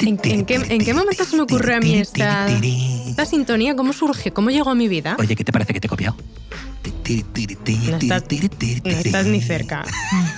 ¿En, en qué, ¿En qué momento se me ocurrió a mí esta, esta sintonía? ¿Cómo surge? ¿Cómo llegó a mi vida? Oye, ¿qué te parece que te he copiado? No estás, no estás ni cerca.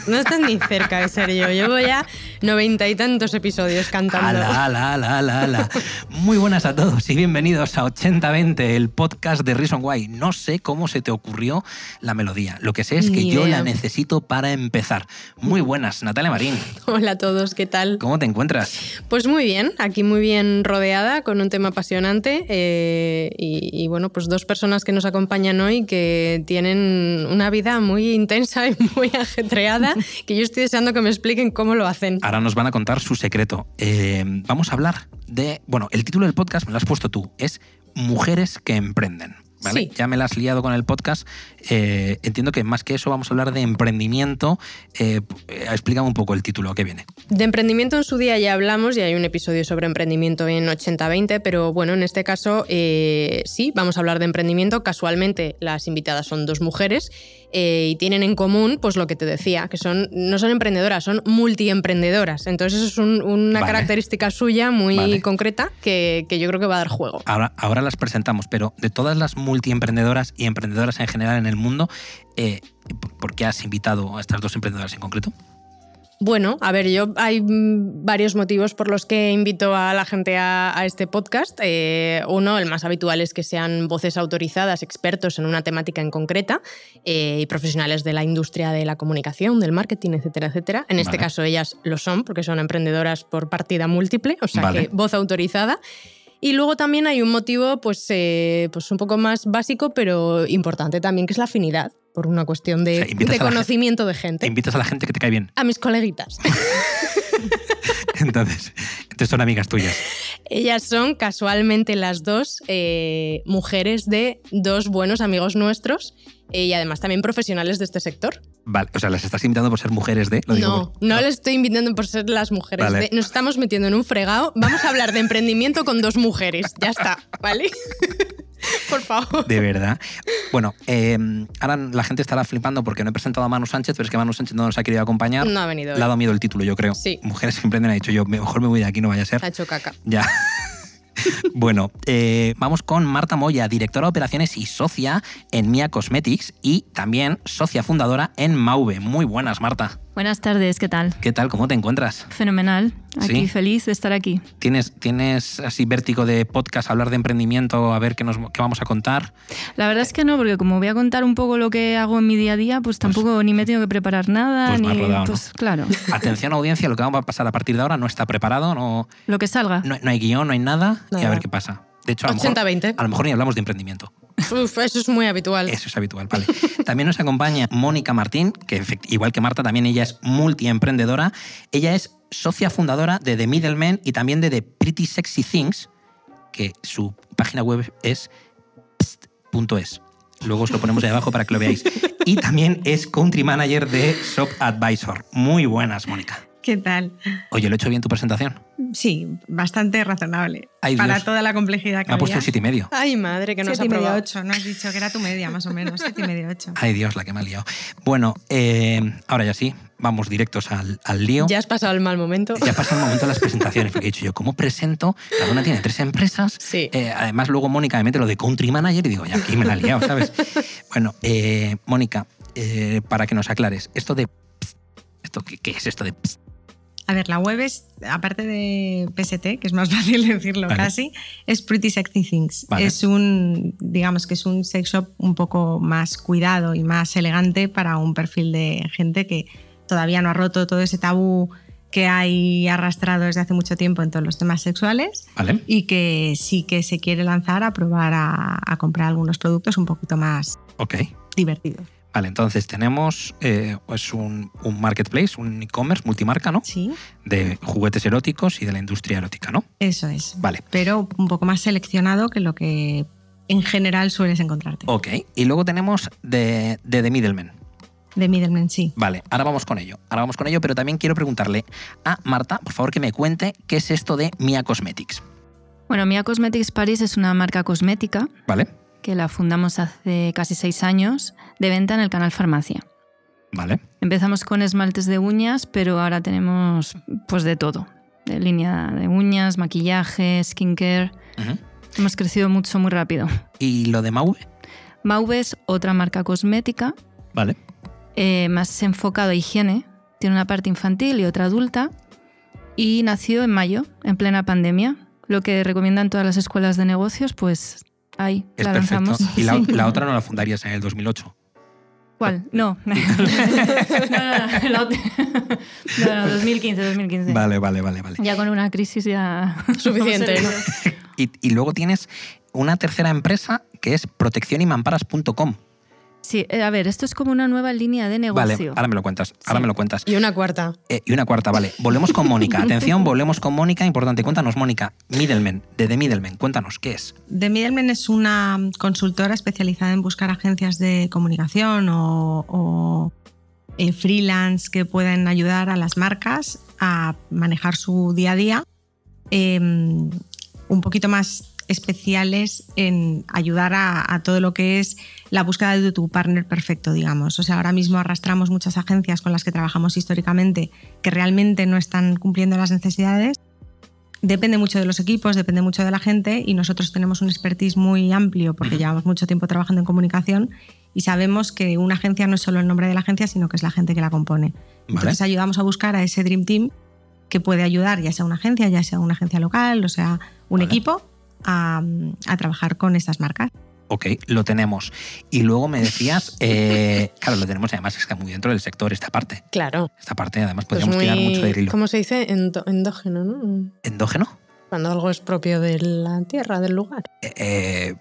No estás ni cerca de ser yo. Llevo ya noventa y tantos episodios cantando. Ala, ala, ala. Muy buenas a todos y bienvenidos a 8020, el podcast de Reason Why. No sé cómo se te ocurrió la melodía. Lo que sé es que Ni yo idea. la necesito para empezar. Muy buenas, Natalia Marín. Hola a todos, ¿qué tal? ¿Cómo te encuentras? Pues muy bien, aquí muy bien rodeada con un tema apasionante eh, y, y bueno, pues dos personas que nos acompañan hoy que tienen una vida muy intensa y muy ajetreada que yo estoy deseando que me expliquen cómo lo hacen. Ahora nos van a contar su secreto. Eh, vamos a hablar de. Bueno, el título del podcast me lo has puesto tú. Es Mujeres que emprenden. ¿Vale? Sí. Ya me la has liado con el podcast. Eh, entiendo que más que eso vamos a hablar de emprendimiento. Eh, eh, explícame un poco el título que viene. De emprendimiento en su día ya hablamos y hay un episodio sobre emprendimiento en 80-20, pero bueno, en este caso eh, sí, vamos a hablar de emprendimiento. Casualmente las invitadas son dos mujeres y tienen en común pues lo que te decía, que son no son emprendedoras, son multiemprendedoras. Entonces eso es un- una Vale. característica suya muy Vale. concreta que, que yo creo que va a dar juego. Ahora, ahora las presentamos, pero de todas las multiemprendedoras y emprendedoras en general en el mundo, eh, ¿por- ¿por qué has invitado a estas dos emprendedoras en concreto? Bueno, a ver, yo hay mm, varios motivos por los que invito a la gente a, a este podcast. Eh, uno, el más habitual, es que sean voces autorizadas, expertos en una temática en concreta eh, y profesionales de la industria de la comunicación, del marketing, etcétera, etcétera. En este caso ellas lo son porque son emprendedoras por partida múltiple, o sea Vale. que voz autorizada. Y luego también hay un motivo, pues, eh, pues un poco más básico, pero importante también, que es la afinidad, por una cuestión de, O sea, invitas de conocimiento de gente. Invitas a la gente que te cae bien. A mis coleguitas. Entonces, entonces son amigas tuyas. Ellas son casualmente las dos eh, mujeres de dos buenos amigos nuestros eh, y además también profesionales de este sector. Vale, o sea, las estás invitando por ser mujeres de. Lo digo No, por- no les estoy invitando por ser las mujeres. Vale. de- nos estamos metiendo en un fregado. Vamos a hablar de emprendimiento con dos mujeres. Ya está, ¿vale? por favor. De verdad. Bueno, eh, ahora la gente estará flipando porque no he presentado a Manu Sánchez, pero es que Manu Sánchez no nos ha querido acompañar. No ha venido. Le ha dado miedo el título, yo creo. Sí. Mujeres que emprenden ha dicho yo, mejor me voy de aquí, no vaya a ser. Ha hecho caca. Ya. Bueno, eh, vamos con Marta Moya, directora de operaciones y socia en Mia Cosmetics y también socia fundadora en Mauve. Muy buenas, Marta. Buenas tardes, ¿qué tal? ¿Qué tal? ¿Cómo te encuentras? Fenomenal. Aquí Sí. feliz de estar aquí. ¿Tienes, ¿Tienes así vértigo de podcast, hablar de emprendimiento, a ver qué, nos, qué vamos a contar? La verdad es que no, porque como voy a contar un poco lo que hago en mi día a día, pues tampoco ni me tengo que preparar nada, pues ni rodado, ¿no? pues claro, Atención audiencia, lo que vamos a pasar a partir de ahora no está preparado, no, lo que salga. no, no hay guion, no hay nada, y a ver qué pasa. De hecho, a lo, mejor, 80-20. a lo mejor ni hablamos de emprendimiento. Eso es muy habitual. Eso es habitual, vale. También nos acompaña Mónica Martín, que igual que Marta, también ella es multiemprendedora. Ella es socia fundadora de The Middleman y también de The Pretty Sexy Things, que su página web es pst.es. Luego os lo ponemos ahí abajo para que lo veáis. Y también es country manager de Shop Advisor. Muy buenas, Mónica. ¿Qué tal? Oye, ¿lo he hecho bien tu presentación? Sí, bastante razonable. Ay, para Dios. toda la complejidad que Me ha puesto había. siete y medio. Ay, madre, que nos Siete ha y medio, ocho. No has dicho que era tu media, más o menos. Siete y medio, ocho. Ay, Dios, la que me ha liado. Bueno, eh, ahora ya sí, vamos directos al, al lío. Ya has pasado el mal momento. Ya pasa el momento de las presentaciones, porque he dicho yo, ¿cómo presento? Cada una tiene tres empresas. Sí. Eh, además, luego Mónica me mete lo de country manager y digo, ya aquí me la he liado, ¿sabes? bueno, eh, Mónica, eh, para que nos aclares, esto de. pst, ¿Esto qué, qué es esto de.? pst? A ver, la web es, aparte de PST, que es más fácil decirlo Vale. casi, es Pretty Sexy Things. Vale. Es un, digamos que es un sex shop un poco más cuidado y más elegante para un perfil de gente que todavía no ha roto todo ese tabú que hay arrastrado desde hace mucho tiempo en todos los temas sexuales ¿Vale? y que sí que se quiere lanzar a probar a, a comprar algunos productos un poquito más Ok. divertidos. Vale, entonces tenemos eh, pues un, un marketplace, un e-commerce multimarca, ¿no? Sí, De juguetes eróticos y de la industria erótica, ¿no? eso es. Vale. Pero un poco más seleccionado que lo que en general sueles encontrarte. Ok. Y luego tenemos de, de The Middleman. De Middleman, sí. Vale, ahora vamos con ello. Ahora vamos con ello, pero también quiero preguntarle a Marta, por favor, que me cuente qué es esto de Mia Cosmetics. Bueno, Mia Cosmetics Paris es una marca cosmética ¿Vale? Que la fundamos hace casi seis años de venta en el canal Farmacia. Vale. Empezamos con esmaltes de uñas, pero ahora tenemos pues de todo. De línea de uñas, maquillaje, skincare. Hemos crecido mucho, muy rápido. ¿Y lo de Mauve? Mauve es otra marca cosmética, Vale. eh, más enfocado a higiene. Tiene una parte infantil y otra adulta. Y nació en mayo, en plena pandemia. Lo que recomiendan todas las escuelas de negocios, pues ahí Es la perfecto. lanzamos. Y la, otra no la fundarías en el 2008. ¿Cuál? No. no, no, no, la otra- no, no, 2015, 2015. Vale, vale, vale, vale. Ya con una crisis ya... Suficiente, y luego tienes una tercera empresa que es proteccionymamparas.com. Sí, eh, a ver, esto es como una nueva línea de Vale, negocio. ahora me lo cuentas. Ahora Sí. me lo cuentas. Y una cuarta. Eh, y una cuarta, vale. Volvemos con Mónica. Atención, volvemos con Mónica. Importante, cuéntanos, Mónica. Middleman, de The Middleman. Cuéntanos, ¿qué es? The Middleman es una consultora especializada en buscar agencias de comunicación o, o, eh, freelance que puedan ayudar a las marcas a manejar su día a día, eh, un poquito más especiales en ayudar a, a todo lo que es la búsqueda de tu partner perfecto, digamos. O sea, ahora mismo arrastramos muchas agencias con las que trabajamos históricamente que realmente no están cumpliendo las necesidades Depende mucho de los equipos, depende mucho de la gente y nosotros tenemos un expertise muy amplio porque llevamos mucho tiempo trabajando en comunicación y sabemos que una agencia no es solo el nombre de la agencia, sino que es la gente que la compone. Entonces ayudamos a buscar a ese Dream Team que puede ayudar, ya sea una agencia, ya sea una agencia local, o sea, un Vale. equipo, a, a trabajar con estas marcas. Ok, lo tenemos. Y luego me decías, eh, claro, lo tenemos además, es que muy dentro del sector esta parte. Claro. Esta parte además Pues podríamos tirar mucho de hilo. ¿Cómo se dice? Endo- endógeno, ¿no? ¿Endógeno? Cuando algo es propio de la tierra, del lugar. Eh, eh,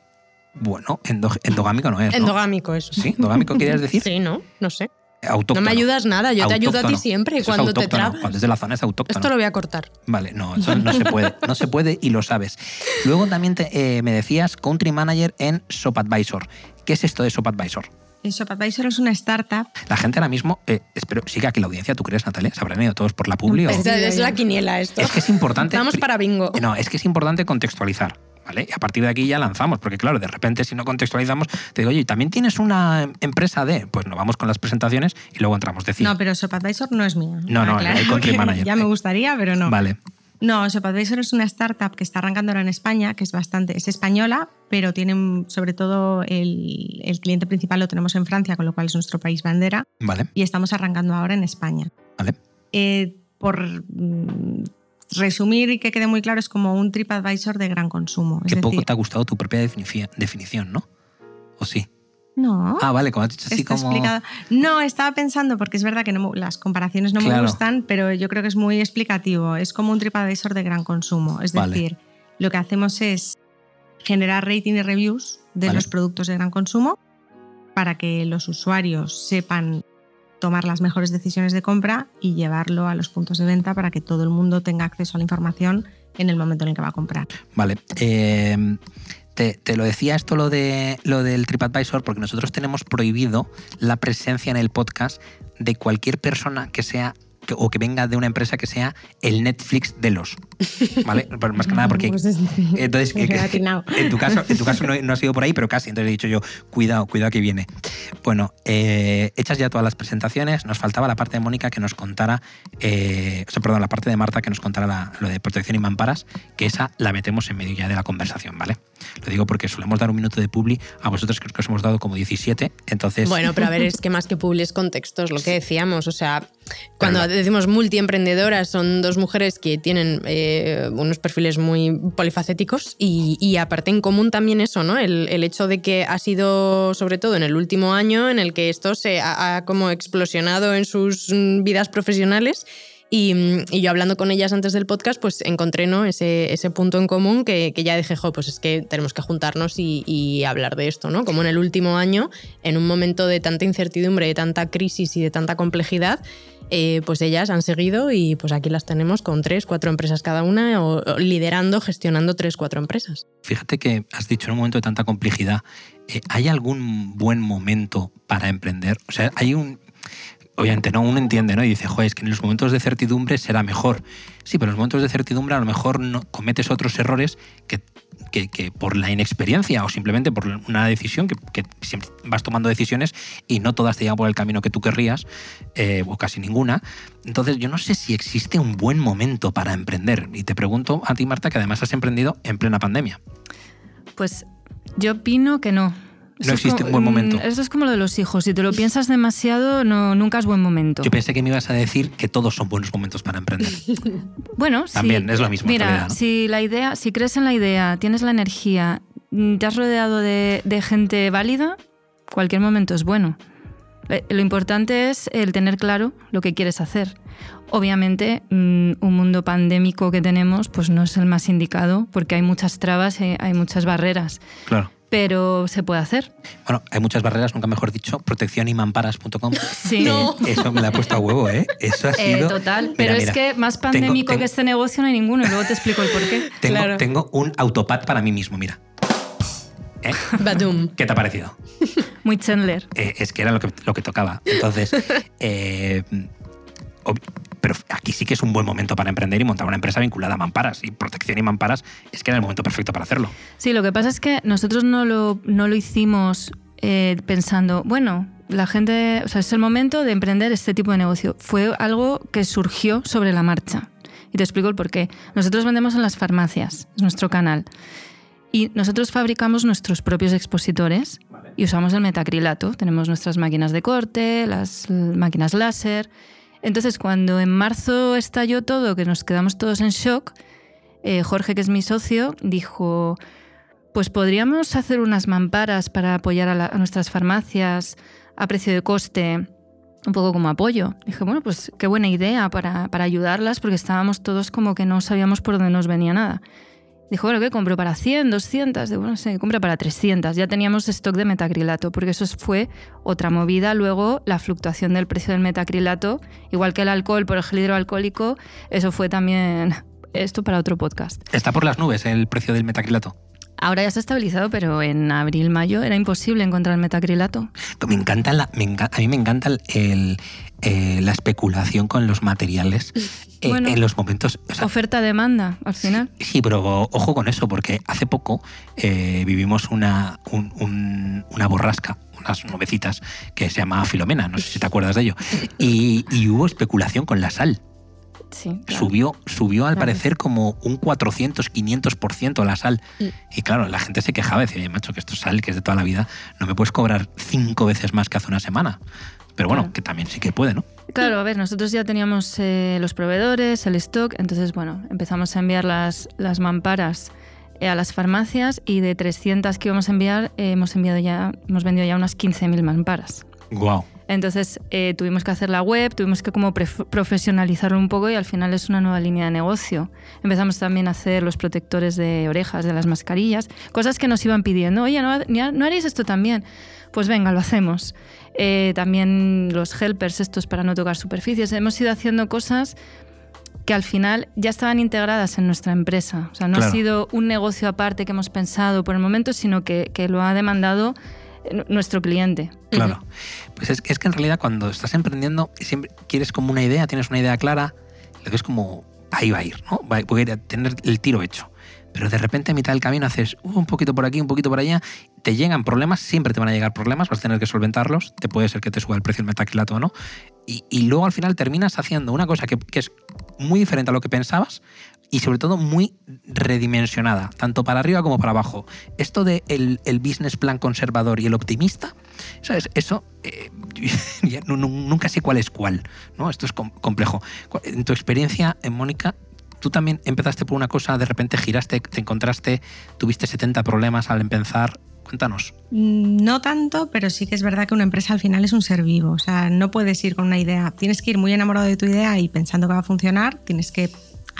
bueno, endo- endogámico no es. ¿no? Endogámico, eso. ¿Sí? ¿Endogámico quieres decir? Sí, ¿no? No sé. Autóctono. No me ayudas nada, yo te ayudo a ti siempre Eso cuando te trabas. Cuando es de la zona es autóctono. Esto lo voy a cortar. Vale, no, eso no se puede. No se puede y lo sabes. Luego también te- eh, me decías Country Manager en ShopAdvisor. ¿Qué es esto de ShopAdvisor? Eh, ShopAdvisor es una startup. La gente ahora mismo, eh, espero, sigue aquí la audiencia, ¿tú crees, Natalia? ¿Se habrán ido todos por la publi? o- es la quiniela esto. Es que es importante. Vamos para bingo. No, es que es importante contextualizar. ¿Vale? Y a partir de aquí ya lanzamos, porque claro, de repente si no contextualizamos, te digo, oye, ¿y ¿también tienes una empresa de? Pues nos vamos con las presentaciones y luego entramos. Decir, No, pero ShopAdvisor no es mía. No, no, Aclaro el country manager. Ya me gustaría, pero no. Vale, No, ShopAdvisor es una startup que está arrancando ahora en España, que es bastante, es española, pero tienen sobre todo el, el cliente principal lo tenemos en Francia, con lo cual es nuestro país bandera, vale, y estamos arrancando ahora en España. vale. Eh, por resumir y que quede muy claro, es como un TripAdvisor de gran consumo. Es Qué poco decir, te ha gustado tu propia definición, ¿no? ¿O sí? no. Ah, vale, como has dicho así Está como... explicado. No, estaba pensando, porque es verdad que no las comparaciones no Claro. me gustan, pero yo creo que es muy explicativo. Es como un TripAdvisor de gran consumo. Es Vale. decir, lo que hacemos es generar rating y reviews de Vale. los productos de gran consumo para que los usuarios sepan tomar las mejores decisiones de compra y llevarlo a los puntos de venta para que todo el mundo tenga acceso a la información en el momento en el que va a comprar. Vale. eh, te, te lo decía esto lo, de, lo del TripAdvisor porque nosotros tenemos prohibido la presencia en el podcast de cualquier persona que sea que- o que venga de una empresa que sea el Netflix de los. ¿Vale? Pero más que nada porque... Pues es- Entonces, atinado. en tu caso, en tu caso no, no ha sido por ahí, pero casi. Entonces he dicho yo, cuidado, cuidado que viene. Bueno, eh, hechas ya todas las presentaciones, nos faltaba la parte de Mónica que nos contara, eh, o sea, perdón, la parte de Marta que nos contara la- lo de protección y mamparas, que esa la metemos en medio ya de la conversación, ¿vale? Lo digo porque solemos dar un minuto de publi, a vosotros creo que os hemos dado como 17, entonces... Bueno, pero a ver, es que más que publis contextos, lo que decíamos, o sea, cuando Pero- decimos multiemprendedoras, son dos mujeres que tienen eh, unos perfiles muy polifacéticos y, y aparte en común también eso, ¿no? El, el hecho de que ha sido, sobre todo en el último año, en el que esto se ha, ha como explosionado en sus mm, vidas profesionales. Y, mm, y yo hablando con ellas antes del podcast, pues encontré ¿no? ese, ese punto en común que, que ya dije, jo, pues es que tenemos que juntarnos y, hablar de esto, ¿no? Como en el último año, en un momento de tanta incertidumbre, de tanta crisis y de tanta complejidad, eh, pues ellas han seguido y pues aquí las tenemos con tres, cuatro empresas cada una, o liderando, gestionando tres, cuatro empresas. Fíjate que has dicho en un momento de tanta complejidad, eh, ¿hay algún buen momento para emprender? O sea, hay un... obviamente no, uno entiende, ¿no? Y dice, joder, es que en los momentos de certidumbre será mejor. Sí, pero en los momentos de certidumbre a lo mejor no cometes otros errores que, que, por la inexperiencia o simplemente por una decisión, que, siempre vas tomando decisiones y no todas te llevan por el camino que tú querrías, eh, o casi ninguna. Entonces yo no sé si existe un buen momento para emprender. Y te pregunto a ti, Marta, que además has emprendido en plena pandemia. Pues yo opino que no no existe un buen momento. Mm, eso es como lo de los hijos. Si te lo piensas demasiado, no, nunca es buen momento. Yo pensé que me ibas a decir que todos son buenos momentos para emprender. bueno, también es lo mismo. Mira, si la idea, si crees en la idea, tienes la energía, mm, te has rodeado de, gente válida, cualquier momento es bueno. Eh, lo importante es el tener claro lo que quieres hacer. Obviamente, mm, un mundo pandémico que tenemos, pues no es el más indicado porque hay muchas trabas, hay muchas barreras. Claro pero se puede hacer. Bueno, hay muchas barreras, nunca mejor dicho, proteccionymamparas.com. Sí. Eso me la ha puesto a huevo, ¿eh? Eso ha eh, sido... total, pero es que más pandémico que este negocio no hay ninguno, y luego te explico el porqué. Tengo, tengo un autopad para mí mismo, mira. ¿Eh? Badum. ¿Qué te ha parecido? Muy Chandler. Eh, es que era lo que, lo que tocaba. Entonces, eh, pero aquí sí que es un buen momento para emprender y montar una empresa vinculada a mamparas. Y protección y mamparas es que era el momento perfecto para hacerlo. Sí, lo que pasa es que nosotros no lo, no lo hicimos eh, pensando, bueno, la gente, o sea, es el momento de emprender este tipo de negocio. Fue algo que surgió sobre la marcha. Y te explico el por qué. Nosotros vendemos en las farmacias, es nuestro canal. Y nosotros fabricamos nuestros propios expositores y usamos el metacrilato. Tenemos nuestras máquinas de corte, las máquinas láser entonces, cuando en marzo estalló todo, que nos quedamos todos en shock, eh, Jorge, que es mi socio, dijo, pues podríamos hacer unas mamparas para apoyar a, nuestras farmacias a precio de coste, un poco como apoyo. Dije, bueno, pues qué buena idea para, para ayudarlas, porque estábamos todos como que no sabíamos por dónde nos venía nada. Dijo, bueno, ¿qué compro? ¿Para 100, 200? Digo, bueno, sí, compra para 300. Ya teníamos stock de metacrilato, porque eso fue otra movida. Luego, la fluctuación del precio del metacrilato, igual que el alcohol por el gel hidroalcohólico, eso fue también esto para otro podcast. ¿Está por las nubes el precio del metacrilato? Ahora ya se ha estabilizado, pero en abril, mayo era imposible encontrar metacrilato. Me encanta, la, a mí me encanta el, eh, la especulación con los materiales eh, en los momentos... Oferta-demanda, al final. Sí, pero ojo con eso, porque hace poco eh, vivimos una, una borrasca, unas nubecitas que se llamaba Filomena, no sé si te acuerdas de ello, y, hubo especulación con la sal. Sí, subió, subió al parecer como un 400, 500% la sal. Y claro, la gente se quejaba y decía, macho, que esto es sal, que es de toda la vida, no me puedes cobrar cinco veces más que hace una semana. Pero bueno, que también sí que puede, ¿no? Claro, a ver, nosotros ya teníamos eh, los proveedores, el stock, entonces, bueno, empezamos a enviar las, las mamparas eh, a las farmacias y de 300 que íbamos a enviar, eh, hemos enviado ya, hemos vendido ya unas 15.000 mamparas. Wow. Entonces tuvimos que hacer la web, tuvimos que como profesionalizarlo un poco y al final es una nueva línea de negocio. Empezamos también a hacer los protectores de orejas, de las mascarillas, cosas que nos iban pidiendo. Oye, ¿no, ¿no haréis esto también? Pues venga, lo hacemos. Eh, también los helpers estos para no tocar superficies. Hemos ido haciendo cosas que al final ya estaban integradas en nuestra empresa. O sea, no ha sido un negocio aparte que hemos pensado por el momento, sino que, lo ha demandado eh, nuestro cliente. Claro. Pues es, es, que en realidad cuando estás emprendiendo, siempre quieres como una idea, tienes una idea clara, lo que es como ahí va a ir, ¿no? Va a tener el tiro hecho pero de repente a mitad del camino haces uh, un poquito por aquí, un poquito por allá, te llegan problemas, siempre te van a llegar problemas, vas a tener que solventarlos, te puede ser que te suba el precio del metacrilato o no, y, luego al final terminas haciendo una cosa que, es muy diferente a lo que pensabas y sobre todo muy redimensionada, tanto para arriba como para abajo. Esto de el, business plan conservador y el optimista, ¿sabes? Eso eh, nunca sé cuál es cuál, ¿no? Esto es complejo. En tu experiencia, en Mónica, tú también empezaste por una cosa, de repente giraste, te encontraste, tuviste 70 problemas al empezar. Cuéntanos. Mm, no tanto, pero sí que es verdad que una empresa al final es un ser vivo. O sea, no puedes ir con una idea. Tienes que ir muy enamorado de tu idea y pensando que va a funcionar. Tienes que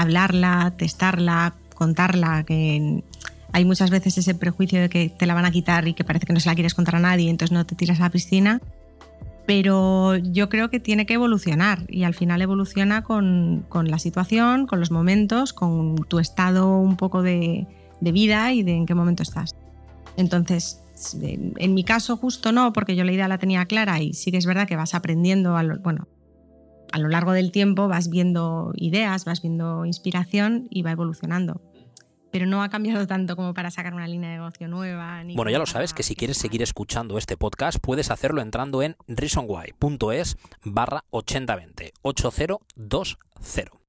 hablarla, testarla, contarla. Que hay muchas veces ese prejuicio de que te la van a quitar y que parece que no se la quieres contar a nadie, entonces no te tiras a la piscina pero yo creo que tiene que evolucionar y al final evoluciona con, la situación, con los momentos, con tu estado un poco de, vida y de en qué momento estás. Entonces, En mi caso justo no, porque yo la idea la tenía clara y sí que es verdad que vas aprendiendo, a lo, bueno, a lo largo del tiempo vas viendo ideas, vas viendo inspiración y va evolucionando pero no ha cambiado tanto como para sacar una línea de negocio nueva. bueno, ya lo sabes que si quieres seguir escuchando este podcast puedes hacerlo entrando en reasonwhy.es barra 8020 8020.